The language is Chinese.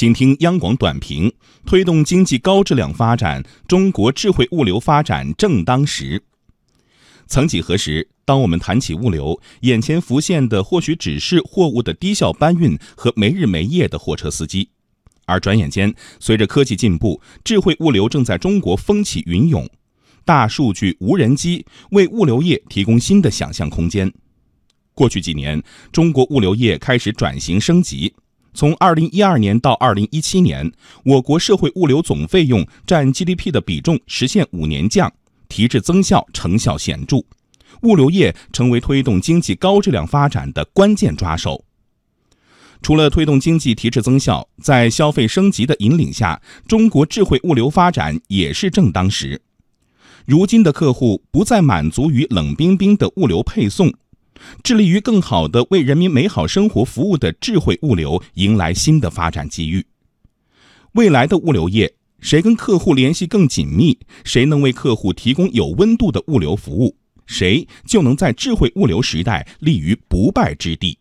请听央广短评：推动经济高质量发展，中国智慧物流发展正当时。曾几何时，当我们谈起物流，眼前浮现的或许只是货物的低效搬运和没日没夜的货车司机。而转眼间，随着科技进步，智慧物流正在中国风起云涌。大数据、无人机为物流业提供新的想象空间。过去几年，中国物流业开始转型升级。从二零一二年到二零一七年，我国社会物流总费用占 GDP 的比重实现五年降，提质增效成效显著，物流业成为推动经济高质量发展的关键抓手。除了推动经济提质增效，在消费升级的引领下，中国智慧物流发展也是正当时。如今的客户不再满足于冷冰冰的物流配送。致力于更好地为人民美好生活服务的智慧物流迎来新的发展机遇。未来的物流业，谁跟客户联系更紧密，谁能为客户提供有温度的物流服务，谁就能在智慧物流时代立于不败之地。